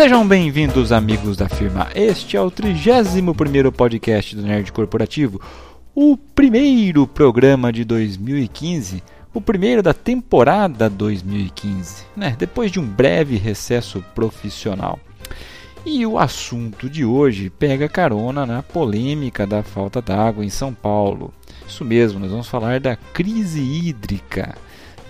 Sejam bem-vindos, amigos da firma. Este é o 31 podcast do Nerd Corporativo, o primeiro programa de 2015, o primeiro da temporada 2015, né? depois de um breve recesso profissional. E o assunto de hoje pega carona na polêmica da falta d'água em São Paulo. Isso mesmo, nós vamos falar da crise hídrica.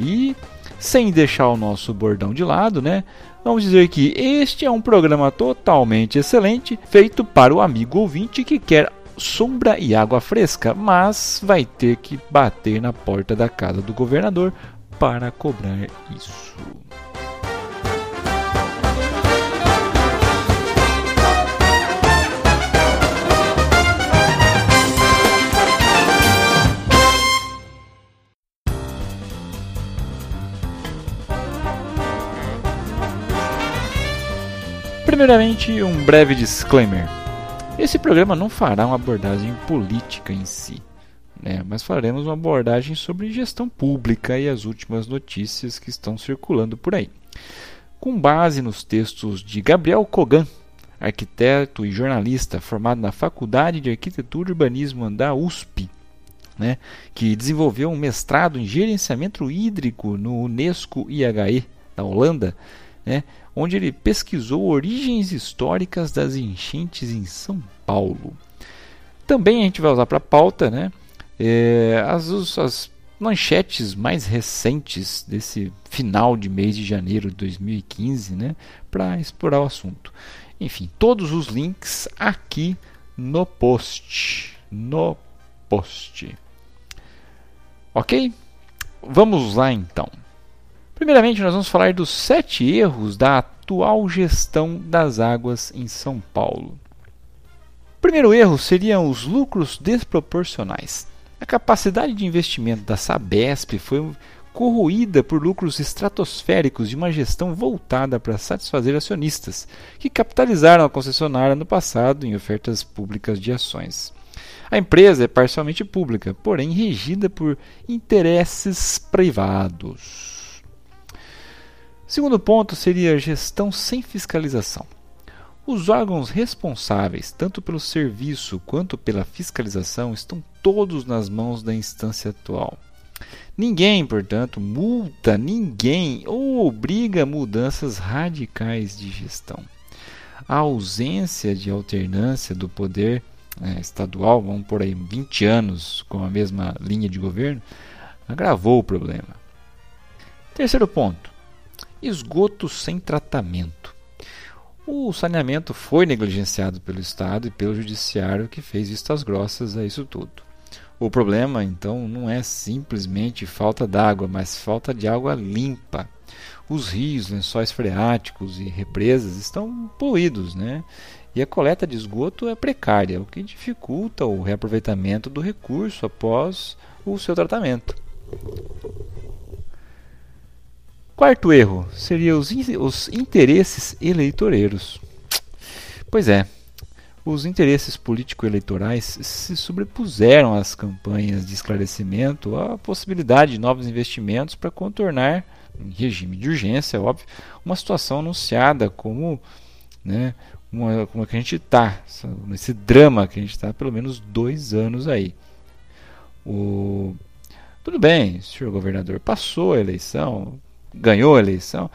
E sem deixar o nosso bordão de lado, né? Vamos dizer que este é um programa totalmente excelente, feito para o amigo ouvinte que quer sombra e água fresca, mas vai ter que bater na porta da casa do governador para cobrar isso. Primeiramente, um breve disclaimer. Esse programa não fará uma abordagem política em si, né, mas faremos uma abordagem sobre gestão pública e as últimas notícias que estão circulando por aí. Com base nos textos de Gabriel Kogan, arquiteto e jornalista formado na Faculdade de Arquitetura e Urbanismo da USP, né, que desenvolveu um mestrado em gerenciamento hídrico no Unesco IHE, da Holanda, né, onde ele pesquisou origens históricas das enchentes em São Paulo. Também a gente vai usar para pauta né, é, as, as manchetes mais recentes desse final de mês de janeiro de 2015 né, para explorar o assunto. Enfim, todos os links aqui no post. No post. Ok? Vamos lá então. Primeiramente, nós vamos falar dos sete erros da atual gestão das águas em São Paulo. O primeiro erro seriam os lucros desproporcionais. A capacidade de investimento da Sabesp foi corroída por lucros estratosféricos de uma gestão voltada para satisfazer acionistas, que capitalizaram a concessionária no passado em ofertas públicas de ações. A empresa é parcialmente pública, porém regida por interesses privados. Segundo ponto seria gestão sem fiscalização. Os órgãos responsáveis, tanto pelo serviço quanto pela fiscalização, estão todos nas mãos da instância atual. Ninguém, portanto, multa ninguém ou obriga mudanças radicais de gestão. A ausência de alternância do poder é, estadual, vamos por aí 20 anos com a mesma linha de governo, agravou o problema. Terceiro ponto: Esgoto sem tratamento. O saneamento foi negligenciado pelo Estado e pelo Judiciário, que fez vistas grossas a isso tudo. O problema, então, não é simplesmente falta d'água, mas falta de água limpa. Os rios, lençóis freáticos e represas estão poluídos, né? E a coleta de esgoto é precária, o que dificulta o reaproveitamento do recurso após o seu tratamento. Quarto erro seria os, os interesses eleitoreiros. Pois é, os interesses político-eleitorais se sobrepuseram às campanhas de esclarecimento à possibilidade de novos investimentos para contornar, em regime de urgência, óbvio, uma situação anunciada como né, uma, como é que a gente está, nesse drama que a gente está pelo menos dois anos aí. O, tudo bem, senhor governador, passou a eleição, ganhou a eleição,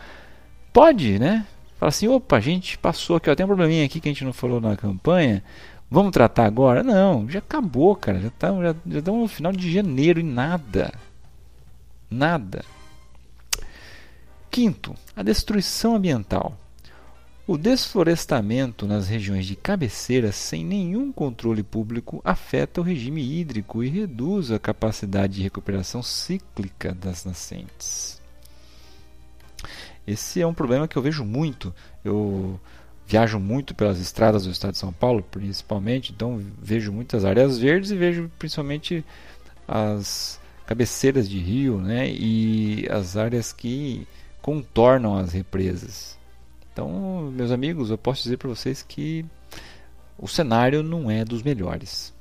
pode, né? Fala assim, opa, a gente passou aqui, ó, tem um probleminha aqui que a gente não falou na campanha, vamos tratar agora? Não, já acabou, cara, já estamos já, já estamos no final de janeiro e nada. Nada. Quinto, a destruição ambiental. O desflorestamento nas regiões de cabeceira sem nenhum controle público afeta o regime hídrico e reduz a capacidade de recuperação cíclica das nascentes. Esse é um problema que eu vejo muito. Eu viajo muito pelas estradas do estado de São Paulo, principalmente, então vejo muitas áreas verdes e vejo principalmente as cabeceiras de rio né, e as áreas que contornam as represas. Então, meus amigos, eu posso dizer para vocês que o cenário não é dos melhores.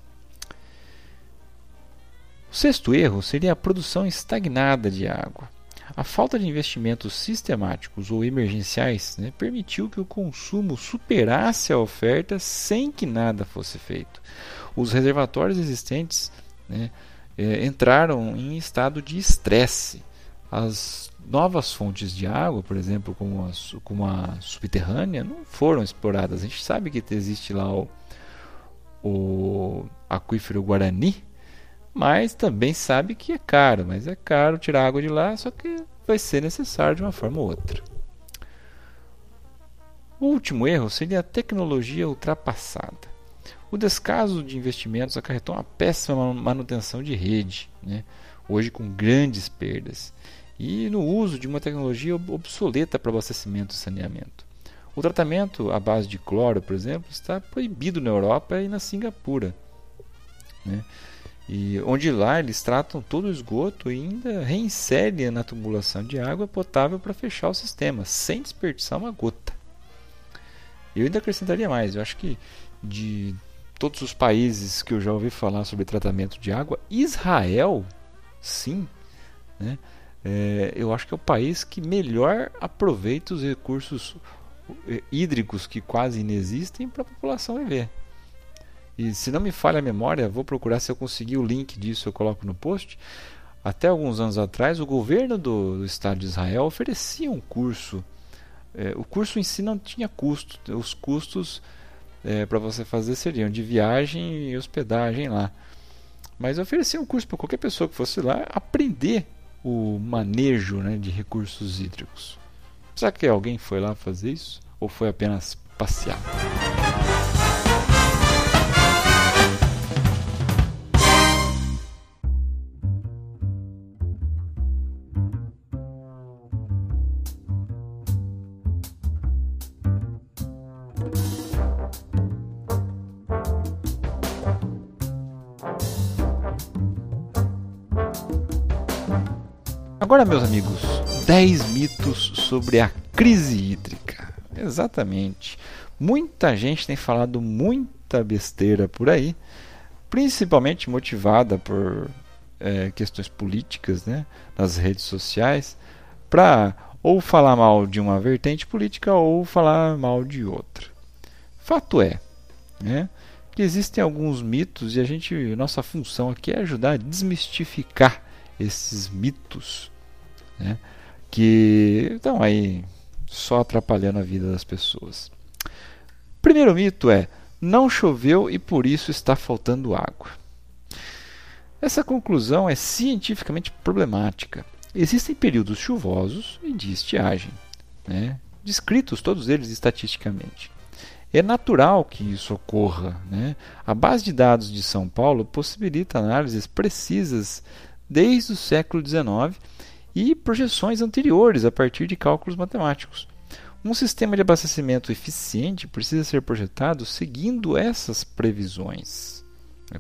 O sexto erro seria a produção estagnada de água. A falta de investimentos sistemáticos ou emergenciais né, permitiu que o consumo superasse a oferta sem que nada fosse feito. Os reservatórios existentes né, eh, entraram em estado de estresse. As novas fontes de água, por exemplo, como a, como a subterrânea, não foram exploradas. A gente sabe que existe lá o, o aquífero Guarani, mas também sabe que é caro, mas é caro tirar água de lá, só que vai ser necessário de uma forma ou outra. O último erro seria a tecnologia ultrapassada. O descaso de investimentos acarretou uma péssima manutenção de rede, né? hoje com grandes perdas, e no uso de uma tecnologia obsoleta para abastecimento e saneamento. O tratamento à base de cloro, por exemplo, está proibido na Europa e na Singapura. Né? E onde lá eles tratam todo o esgoto e ainda reinserem na tubulação de água potável para fechar o sistema, sem desperdiçar uma gota. Eu ainda acrescentaria mais, eu acho que de todos os países que eu já ouvi falar sobre tratamento de água, Israel, sim, né? É, eu acho que é o país que melhor aproveita os recursos eh, hídricos que quase inexistem para a população viver. E se não me falha a memória, vou procurar se eu conseguir o link disso, eu coloco no post. Até alguns anos atrás, o governo do, do Estado de Israel oferecia um curso. É, o curso em si não tinha custo, os custos é, para você fazer seriam de viagem e hospedagem lá. Mas oferecia um curso para qualquer pessoa que fosse lá aprender o manejo né, de recursos hídricos. Será que alguém foi lá fazer isso? Ou foi apenas passear? Agora, meus amigos, 10 mitos sobre a crise hídrica. Exatamente. Muita gente tem falado muita besteira por aí, principalmente motivada por é, questões políticas né, nas redes sociais, para ou falar mal de uma vertente política ou falar mal de outra. Fato é né, que existem alguns mitos e a gente, nossa função aqui é ajudar a desmistificar esses mitos né, que estão aí só atrapalhando a vida das pessoas. Primeiro mito é: não choveu e por isso está faltando água. Essa conclusão é cientificamente problemática. Existem períodos chuvosos e de estiagem, né, descritos todos eles estatisticamente. É natural que isso ocorra. Né? A base de dados de São Paulo possibilita análises precisas desde o século XIX e projeções anteriores a partir de cálculos matemáticos. Um sistema de abastecimento eficiente precisa ser projetado seguindo essas previsões.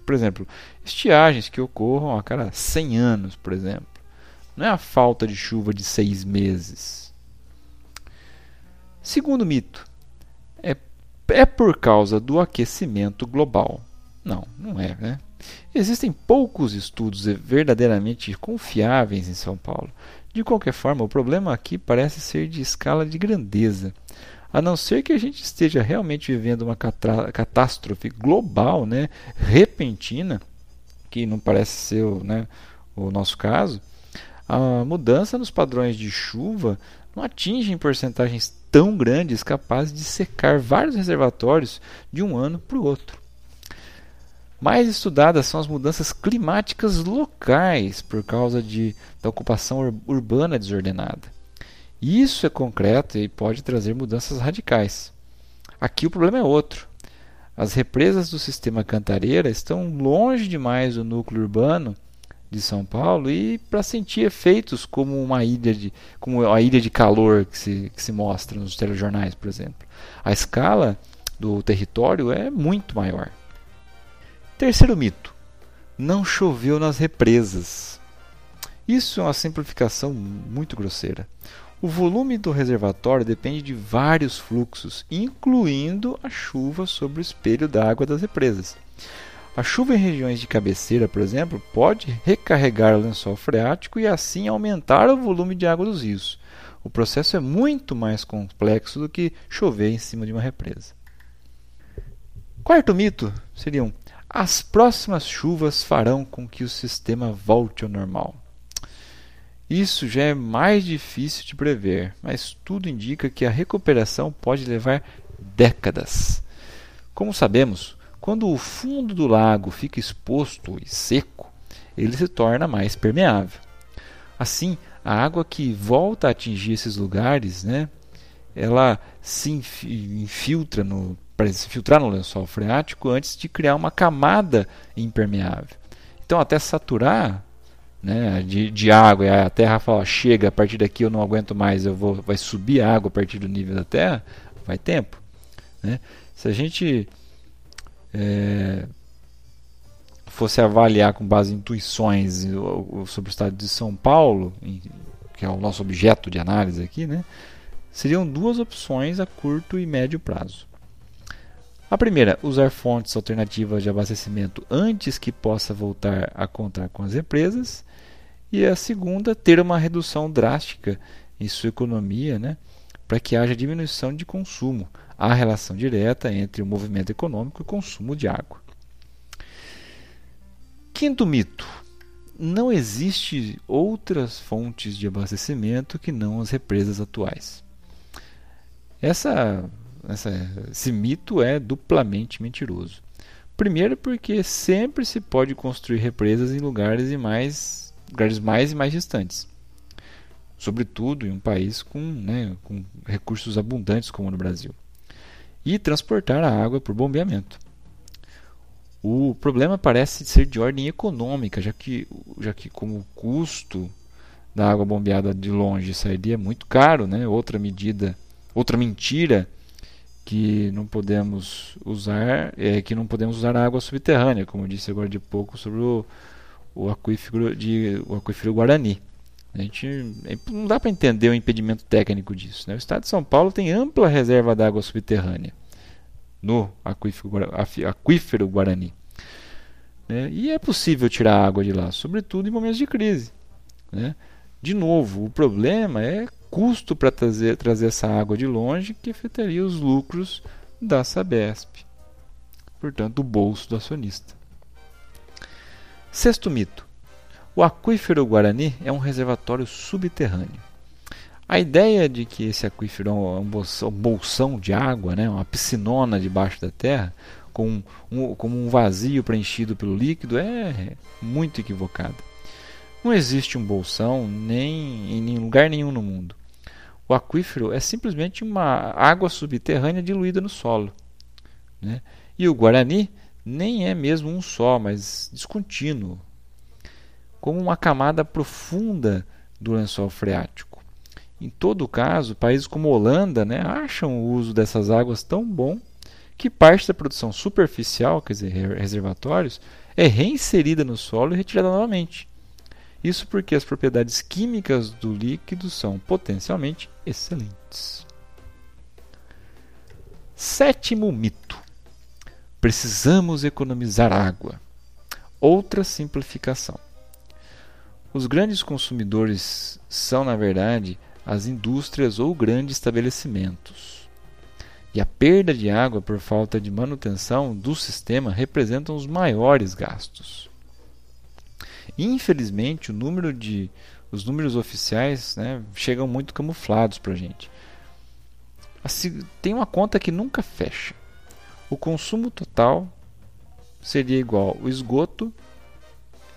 Por exemplo, estiagens que ocorram a cada 100 anos, por exemplo. Não é a falta de chuva de seis meses. Segundo mito, é, é por causa do aquecimento global. Não, não é. Né? Existem poucos estudos verdadeiramente confiáveis em São Paulo. De qualquer forma, o problema aqui parece ser de escala de grandeza. A não ser que a gente esteja realmente vivendo uma catástrofe global, né, repentina, que não parece ser né, o nosso caso, a mudança nos padrões de chuva não atinge em porcentagens tão grandes capazes de secar vários reservatórios de um ano para o outro. Mais estudadas são as mudanças climáticas locais por causa de, da ocupação ur urbana desordenada. Isso é concreto e pode trazer mudanças radicais. Aqui o problema é outro. As represas do sistema Cantareira estão longe demais do núcleo urbano de São Paulo e para sentir efeitos como uma ilha de como a ilha de calor que se, que se mostra nos telejornais, por exemplo. A escala do território é muito maior. Terceiro mito: não choveu nas represas. Isso é uma simplificação muito grosseira. O volume do reservatório depende de vários fluxos, incluindo a chuva sobre o espelho da água das represas. A chuva em regiões de cabeceira, por exemplo, pode recarregar o lençol freático e assim aumentar o volume de água dos rios. O processo é muito mais complexo do que chover em cima de uma represa. Quarto mito seriam: as próximas chuvas farão com que o sistema volte ao normal. Isso já é mais difícil de prever, mas tudo indica que a recuperação pode levar décadas. Como sabemos, quando o fundo do lago fica exposto e seco, ele se torna mais permeável. Assim, a água que volta a atingir esses lugares, né, ela se infiltra no para se filtrar no lençol freático antes de criar uma camada impermeável. Então, até saturar né, de, de água, e a terra fala: chega, a partir daqui eu não aguento mais, eu vou, vai subir a água a partir do nível da terra, vai tempo. Né? Se a gente é, fosse avaliar com base em intuições sobre o estado de São Paulo, que é o nosso objeto de análise aqui, né, seriam duas opções a curto e médio prazo. A primeira, usar fontes alternativas de abastecimento antes que possa voltar a contar com as represas. E a segunda, ter uma redução drástica em sua economia, né, para que haja diminuição de consumo, há relação direta entre o movimento econômico e o consumo de água. Quinto mito: não existe outras fontes de abastecimento que não as represas atuais. Essa, essa, esse mito é duplamente mentiroso. Primeiro, porque sempre se pode construir represas em lugares, e mais, lugares mais e mais distantes sobretudo em um país com, né, com recursos abundantes como no Brasil e transportar a água por bombeamento. O problema parece ser de ordem econômica, já que, já que como o custo da água bombeada de longe sairia muito caro, né? outra medida, outra mentira que não podemos usar é que não podemos usar água subterrânea, como eu disse agora de pouco sobre o, o aquífero de o aquífero Guarani. A gente não dá para entender o impedimento técnico disso. Né? O estado de São Paulo tem ampla reserva de água subterrânea no aquífero, aquífero Guarani. Né? E é possível tirar água de lá, sobretudo em momentos de crise. Né? De novo, o problema é custo para trazer, trazer essa água de longe que afetaria os lucros da Sabesp, portanto, o bolso do acionista. Sexto mito: o aquífero Guarani é um reservatório subterrâneo. A ideia de que esse aquífero é um bolsão de água, né, uma piscinona debaixo da terra, com um, como um vazio preenchido pelo líquido, é muito equivocada. Não existe um bolsão nem em lugar nenhum no mundo. O aquífero é simplesmente uma água subterrânea diluída no solo. Né? E o Guarani nem é mesmo um só, mas descontínuo, como uma camada profunda do lençol freático. Em todo caso, países como Holanda né, acham o uso dessas águas tão bom que parte da produção superficial, quer dizer, reservatórios, é reinserida no solo e retirada novamente. Isso porque as propriedades químicas do líquido são potencialmente excelentes. Sétimo mito: precisamos economizar água. Outra simplificação. Os grandes consumidores são, na verdade, as indústrias ou grandes estabelecimentos. E a perda de água por falta de manutenção do sistema representam os maiores gastos. Infelizmente, o número de, os números oficiais né, chegam muito camuflados para a gente. Assim, tem uma conta que nunca fecha. O consumo total seria igual o esgoto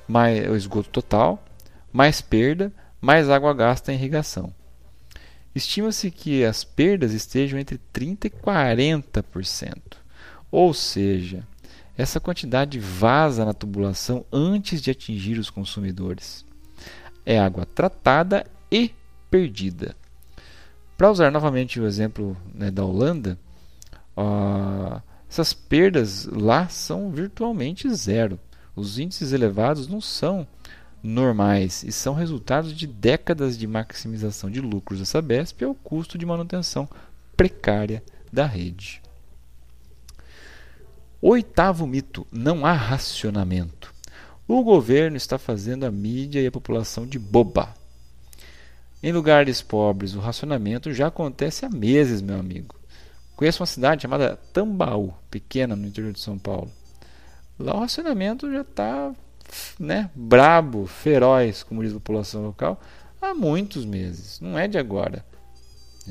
mais o esgoto total mais perda, mais água gasta em irrigação. Estima-se que as perdas estejam entre 30% e 40%. Ou seja, essa quantidade vaza na tubulação antes de atingir os consumidores. É água tratada e perdida. Para usar novamente o exemplo né, da Holanda, uh, essas perdas lá são virtualmente zero. Os índices elevados não são normais e são resultados de décadas de maximização de lucros da Sabesp ao custo de manutenção precária da rede. Oitavo mito: não há racionamento. O governo está fazendo a mídia e a população de boba. Em lugares pobres, o racionamento já acontece há meses, meu amigo. Conheço uma cidade chamada Tambaú, pequena no interior de São Paulo. Lá o racionamento já está né, brabo, feroz, como diz a população local, há muitos meses. Não é de agora.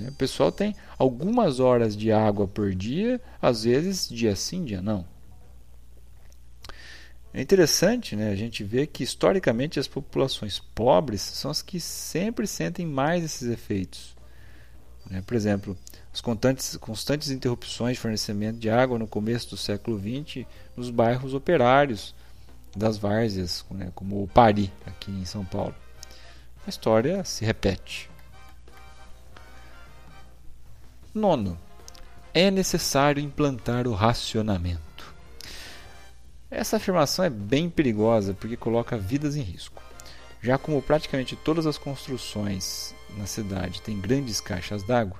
O pessoal tem algumas horas de água por dia, às vezes dia sim, dia não. É interessante né, a gente ver que, historicamente, as populações pobres são as que sempre sentem mais esses efeitos. Né? Por exemplo, as constantes, constantes interrupções de fornecimento de água no começo do século XX nos bairros operários das várzeas, né, como o Pari, aqui em São Paulo. A história se repete. Nono, é necessário implantar o racionamento. Essa afirmação é bem perigosa porque coloca vidas em risco. Já como praticamente todas as construções na cidade têm grandes caixas d'água,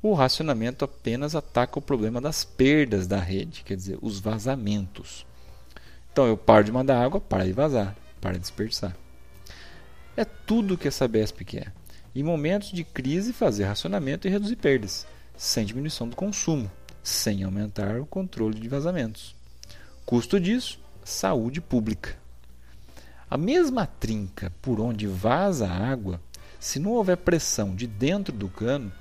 o racionamento apenas ataca o problema das perdas da rede, quer dizer, os vazamentos. Então eu paro de mandar água, para de vazar, para de desperdiçar. É tudo o que a Sabesp quer. Em momentos de crise, fazer racionamento e reduzir perdas, sem diminuição do consumo, sem aumentar o controle de vazamentos. Custo disso? Saúde pública. A mesma trinca por onde vaza a água, se não houver pressão de dentro do cano,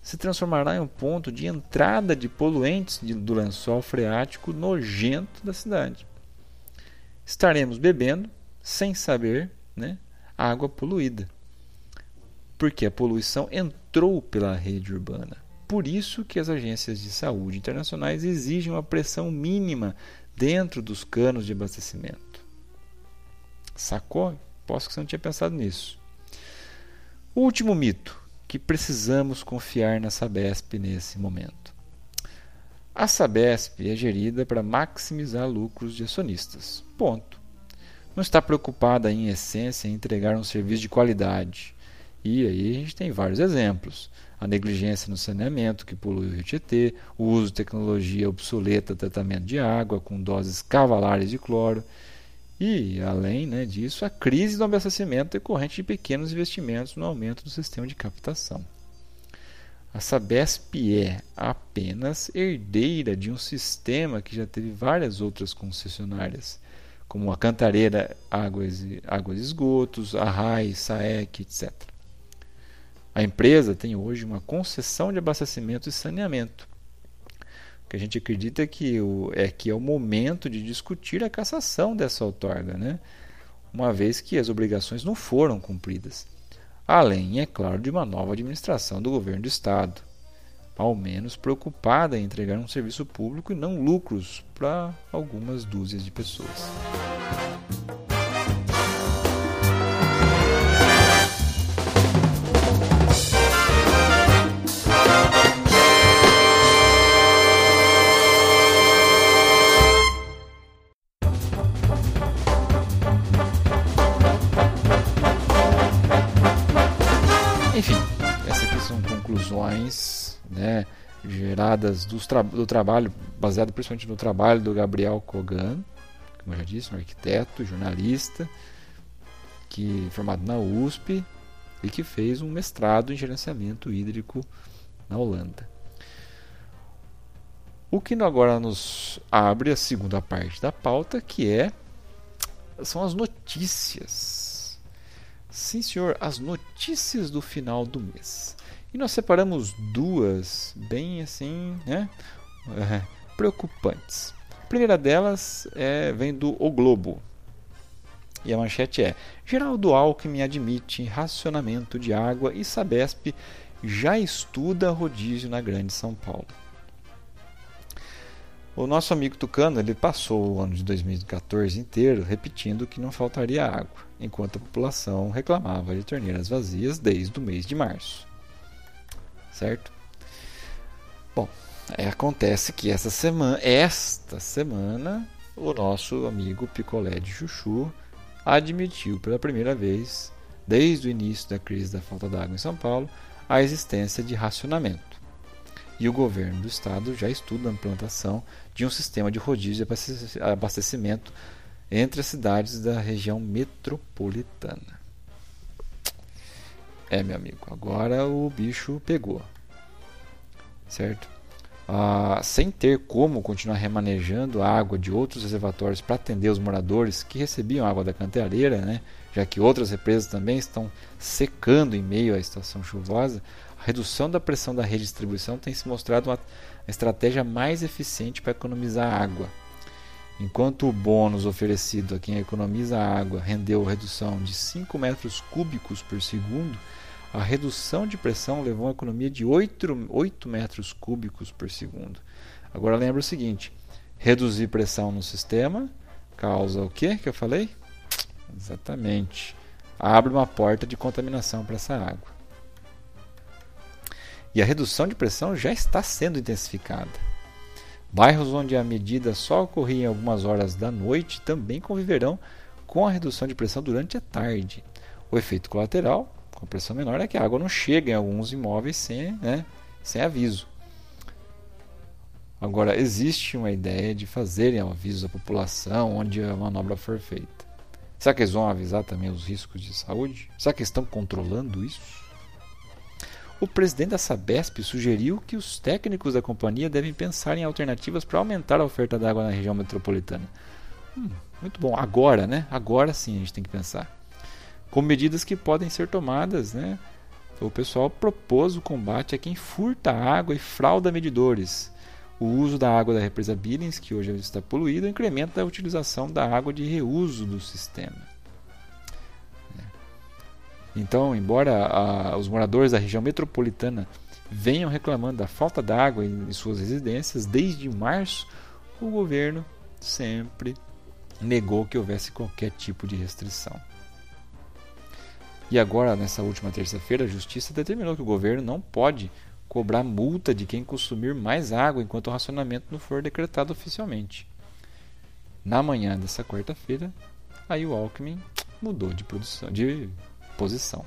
se transformará em um ponto de entrada de poluentes do lençol freático nojento da cidade. Estaremos bebendo, sem saber, né, água poluída. Porque a poluição entrou pela rede urbana. Por isso que as agências de saúde internacionais exigem uma pressão mínima dentro dos canos de abastecimento. Sacou? Posso que você não tinha pensado nisso. Último mito que precisamos confiar na Sabesp nesse momento. A Sabesp é gerida para maximizar lucros de acionistas. Ponto. Não está preocupada em essência em entregar um serviço de qualidade. E aí a gente tem vários exemplos a negligência no saneamento, que polui o rio Tietê, o uso de tecnologia obsoleta tratamento de água com doses cavalares de cloro, e, além né, disso, a crise do abastecimento decorrente de pequenos investimentos no aumento do sistema de captação. A Sabesp é apenas herdeira de um sistema que já teve várias outras concessionárias, como a Cantareira Águas, Águas e Esgotos, a RAI, SAEC, etc. A empresa tem hoje uma concessão de abastecimento e saneamento. O que a gente acredita é que o, é que é o momento de discutir a cassação dessa outorga, né? uma vez que as obrigações não foram cumpridas. Além, é claro, de uma nova administração do governo do Estado, ao menos preocupada em entregar um serviço público e não lucros para algumas dúzias de pessoas. Geradas tra do trabalho, baseado principalmente no trabalho do Gabriel Kogan, como eu já disse, um arquiteto, jornalista, que formado na USP e que fez um mestrado em gerenciamento hídrico na Holanda. O que agora nos abre a segunda parte da pauta, que é são as notícias. Sim, senhor, as notícias do final do mês. E nós separamos duas bem assim, né, é, preocupantes. A primeira delas é, vem do O Globo. E a manchete é: Geraldo Alckmin admite racionamento de água e Sabesp já estuda rodízio na Grande São Paulo. O nosso amigo Tucano ele passou o ano de 2014 inteiro repetindo que não faltaria água, enquanto a população reclamava de torneiras vazias desde o mês de março certo? Bom, acontece que essa semana, esta semana, o nosso amigo Picolé de Chuchu admitiu pela primeira vez, desde o início da crise da falta d'água em São Paulo, a existência de racionamento. e o governo do estado já estuda a implantação de um sistema de rodízio de abastecimento entre as cidades da região metropolitana. É, meu amigo, agora o bicho pegou. Certo? Ah, sem ter como continuar remanejando a água de outros reservatórios para atender os moradores que recebiam água da cantareira, né? já que outras represas também estão secando em meio à estação chuvosa, a redução da pressão da rede de distribuição tem se mostrado uma estratégia mais eficiente para economizar água. Enquanto o bônus oferecido a quem economiza água rendeu redução de 5 metros cúbicos por segundo, a redução de pressão levou a uma economia de 8, 8 metros cúbicos por segundo. Agora lembra o seguinte: reduzir pressão no sistema causa o que que eu falei? Exatamente. Abre uma porta de contaminação para essa água. E a redução de pressão já está sendo intensificada. Bairros onde a medida só ocorria em algumas horas da noite também conviverão com a redução de pressão durante a tarde. O efeito colateral, com pressão menor, é que a água não chega em alguns imóveis sem, né, sem aviso. Agora, existe uma ideia de fazerem aviso à população onde a manobra for feita. Será que eles vão avisar também os riscos de saúde? Será que estão controlando isso? O presidente da Sabesp sugeriu que os técnicos da companhia devem pensar em alternativas para aumentar a oferta d'água na região metropolitana. Hum, muito bom. Agora, né? Agora sim a gente tem que pensar. Com medidas que podem ser tomadas, né? O pessoal propôs o combate a quem furta água e frauda medidores. O uso da água da represa Billings, que hoje está poluída, incrementa a utilização da água de reuso do sistema. Então, embora a, os moradores da região metropolitana venham reclamando da falta de água em, em suas residências desde março, o governo sempre negou que houvesse qualquer tipo de restrição. E agora, nessa última terça-feira, a Justiça determinou que o governo não pode cobrar multa de quem consumir mais água enquanto o racionamento não for decretado oficialmente. Na manhã dessa quarta-feira, aí o Alckmin mudou de produção, de posição.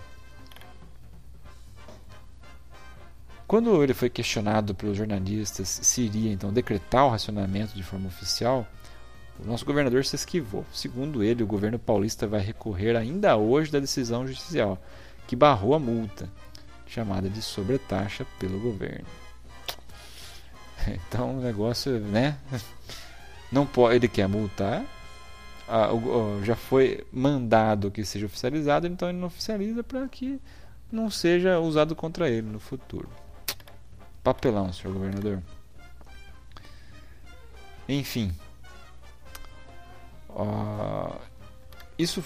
Quando ele foi questionado pelos jornalistas se iria então decretar o racionamento de forma oficial, o nosso governador se esquivou. Segundo ele, o governo paulista vai recorrer ainda hoje da decisão judicial que barrou a multa, chamada de sobretaxa pelo governo. Então o negócio, né? Não pode, ele quer multar, já foi mandado que seja oficializado, então ele não oficializa para que não seja usado contra ele no futuro. Papelão, senhor governador. Enfim. Uh, isso,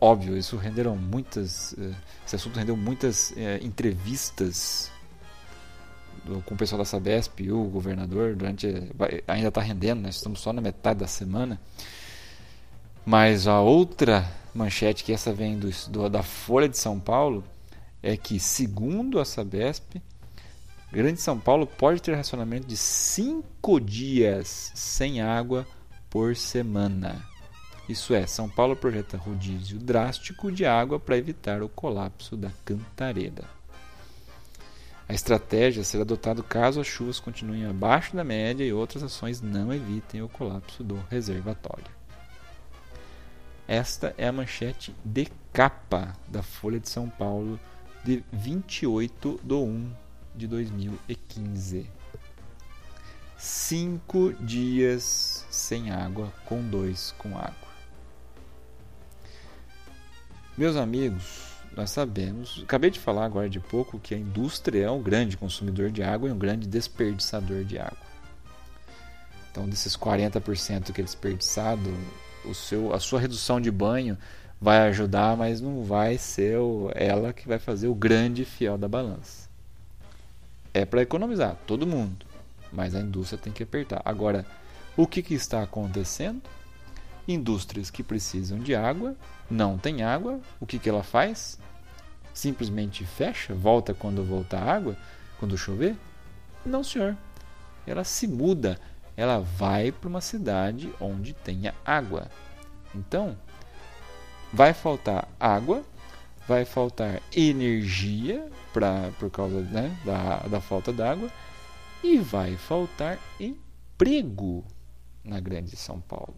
óbvio, isso renderam muitas. Uh, esse assunto rendeu muitas uh, entrevistas do, com o pessoal da Sabesp e o governador durante. Ainda está rendendo, nós estamos só na metade da semana. Mas a outra manchete, que essa vem do, do, da Folha de São Paulo, é que, segundo a Sabesp, Grande São Paulo pode ter racionamento de 5 dias sem água por semana. Isso é, São Paulo projeta rodízio drástico de água para evitar o colapso da cantareira. A estratégia será adotada caso as chuvas continuem abaixo da média e outras ações não evitem o colapso do reservatório. Esta é a manchete de capa da Folha de São Paulo de 28 de 1 de 2015. Cinco dias sem água, com dois com água. Meus amigos, nós sabemos, acabei de falar agora de pouco que a indústria é um grande consumidor de água e um grande desperdiçador de água. Então, desses 40% que é desperdiçado, o seu, a sua redução de banho vai ajudar, mas não vai ser o, ela que vai fazer o grande fiel da balança. É para economizar, todo mundo, mas a indústria tem que apertar. Agora, o que, que está acontecendo? Indústrias que precisam de água, não tem água, o que, que ela faz? Simplesmente fecha, volta quando voltar água, quando chover? Não, senhor. Ela se muda ela vai para uma cidade onde tenha água. Então, vai faltar água, vai faltar energia pra, por causa né, da, da falta d'água e vai faltar emprego na Grande São Paulo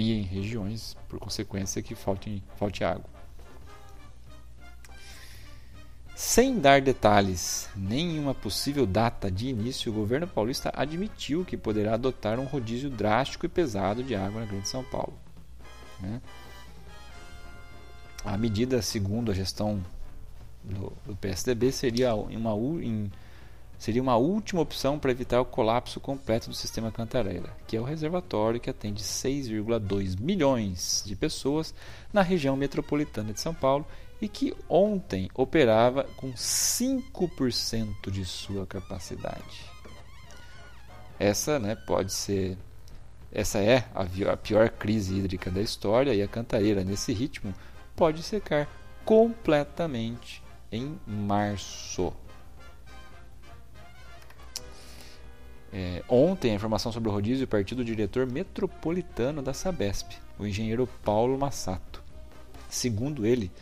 e em regiões, por consequência, que falte, falte água. Sem dar detalhes nem uma possível data de início, o governo paulista admitiu que poderá adotar um rodízio drástico e pesado de água na Grande São Paulo. Né? A medida, segundo a gestão do, do PSDB, seria uma, em, seria uma última opção para evitar o colapso completo do sistema Cantareira, que é o reservatório que atende 6,2 milhões de pessoas na região metropolitana de São Paulo e que ontem operava com 5% de sua capacidade. Essa né, pode ser. Essa é a pior crise hídrica da história e a Cantareira, nesse ritmo, pode secar completamente em março. É, ontem, a informação sobre o rodízio partiu do diretor metropolitano da Sabesp, o engenheiro Paulo Massato. Segundo ele,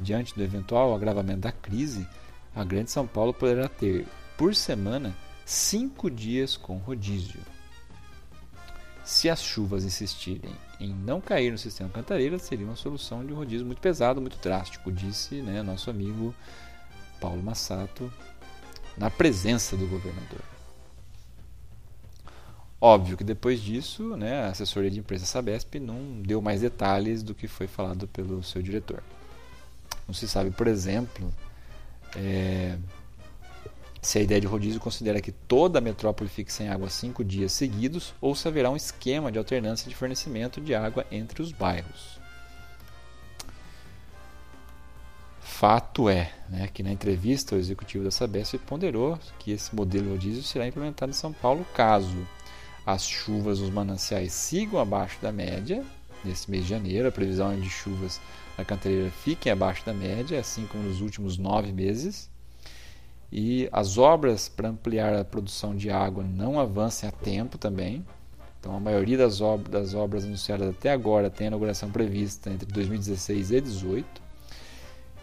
diante do eventual agravamento da crise, a Grande São Paulo poderá ter, por semana, cinco dias com rodízio. Se as chuvas insistirem em não cair no sistema Cantareira, seria uma solução de um rodízio muito pesado, muito drástico, disse né, nosso amigo Paulo Massato, na presença do governador. Óbvio que depois disso, né, a assessoria de imprensa Sabesp não deu mais detalhes do que foi falado pelo seu diretor. Não se sabe, por exemplo, é, se a ideia de rodízio considera que toda a metrópole fique sem água cinco dias seguidos ou se haverá um esquema de alternância de fornecimento de água entre os bairros. Fato é né, que na entrevista o executivo da Sabesp ponderou que esse modelo de rodízio será implementado em São Paulo caso as chuvas nos mananciais sigam abaixo da média nesse mês de janeiro. A previsão é de chuvas na cantareira fiquem abaixo da média, assim como nos últimos nove meses. E as obras para ampliar a produção de água não avancem a tempo também. Então, a maioria das, das obras anunciadas até agora tem a inauguração prevista entre 2016 e 2018.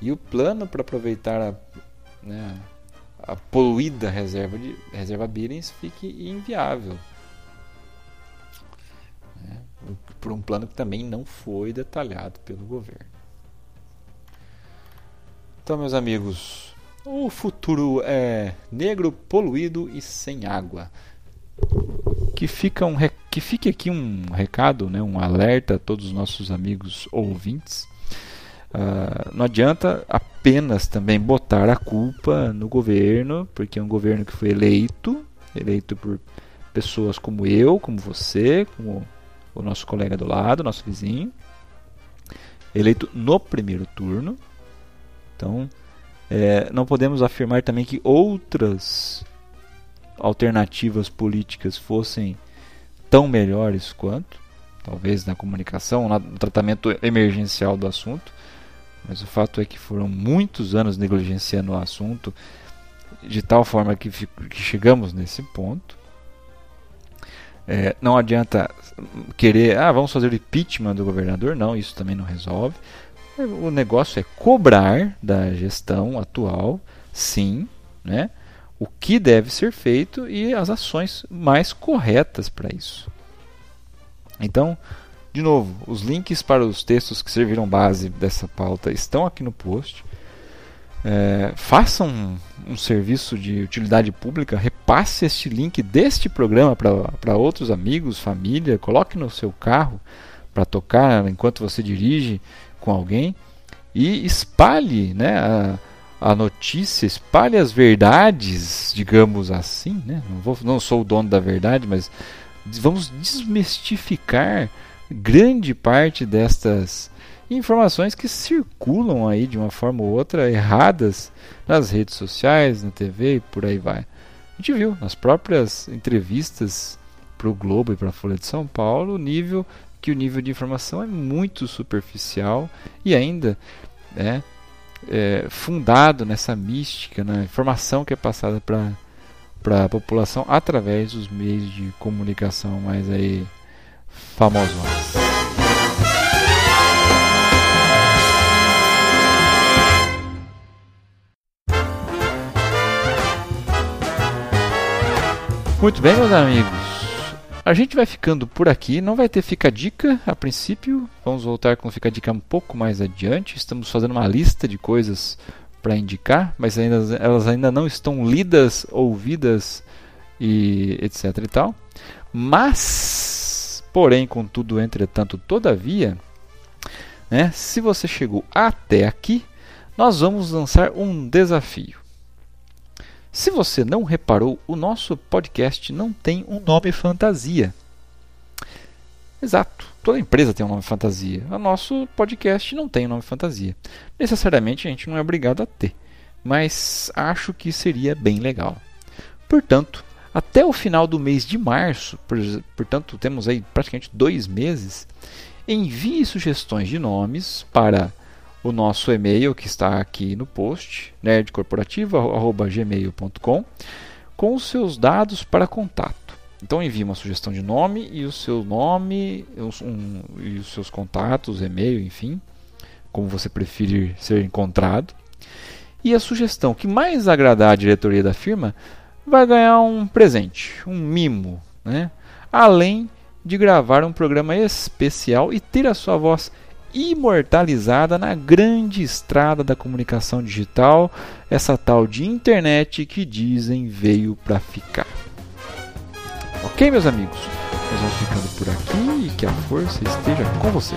E o plano para aproveitar a, né, a poluída reserva, de, reserva Birens fique inviável por um plano que também não foi detalhado pelo governo. Então, meus amigos, o futuro é negro, poluído e sem água. Que, fica um, que fique aqui um recado, né, um alerta a todos os nossos amigos ouvintes. Uh, não adianta apenas também botar a culpa no governo, porque é um governo que foi eleito, eleito por pessoas como eu, como você, como o nosso colega do lado, nosso vizinho, eleito no primeiro turno. Então, é, não podemos afirmar também que outras alternativas políticas fossem tão melhores quanto, talvez na comunicação, no tratamento emergencial do assunto, mas o fato é que foram muitos anos negligenciando o assunto de tal forma que, que chegamos nesse ponto. É, não adianta querer, ah, vamos fazer o impeachment do governador, não, isso também não resolve. O negócio é cobrar da gestão atual, sim, né, o que deve ser feito e as ações mais corretas para isso. Então, de novo, os links para os textos que serviram base dessa pauta estão aqui no post. É, façam um, um, serviço de utilidade pública, repasse este link deste programa para outros amigos, família, coloque no seu carro para tocar enquanto você dirige com alguém e espalhe né, a, a notícia, espalhe as verdades, digamos assim. Né? Não, vou, não sou o dono da verdade, mas vamos desmistificar grande parte destas informações que circulam aí de uma forma ou outra erradas nas redes sociais, na TV e por aí vai. A gente viu nas próprias entrevistas para o Globo e para a Folha de São Paulo o nível que o nível de informação é muito superficial e ainda é, é fundado nessa mística, na informação que é passada para para a população através dos meios de comunicação mais aí famosos. Muito bem, meus amigos. A gente vai ficando por aqui, não vai ter Fica Dica a princípio. Vamos voltar com Fica Dica um pouco mais adiante. Estamos fazendo uma lista de coisas para indicar, mas ainda, elas ainda não estão lidas, ouvidas e etc e tal. Mas, porém, contudo, entretanto, todavia, né, se você chegou até aqui, nós vamos lançar um desafio. Se você não reparou, o nosso podcast não tem um nome fantasia. Exato, toda empresa tem um nome fantasia. O nosso podcast não tem um nome fantasia. Necessariamente a gente não é obrigado a ter, mas acho que seria bem legal. Portanto, até o final do mês de março, portanto temos aí praticamente dois meses, envie sugestões de nomes para o nosso e-mail que está aqui no post, nerdcorporativo@gmail.com, com os seus dados para contato. Então envie uma sugestão de nome e o seu nome um, e os seus contatos, e-mail, enfim, como você preferir ser encontrado. E a sugestão que mais agradar a diretoria da firma vai ganhar um presente, um mimo, né? além de gravar um programa especial e ter a sua voz imortalizada na grande estrada da comunicação digital, essa tal de internet que dizem veio para ficar. Ok, meus amigos? Nós vamos ficando por aqui e que a força esteja com você.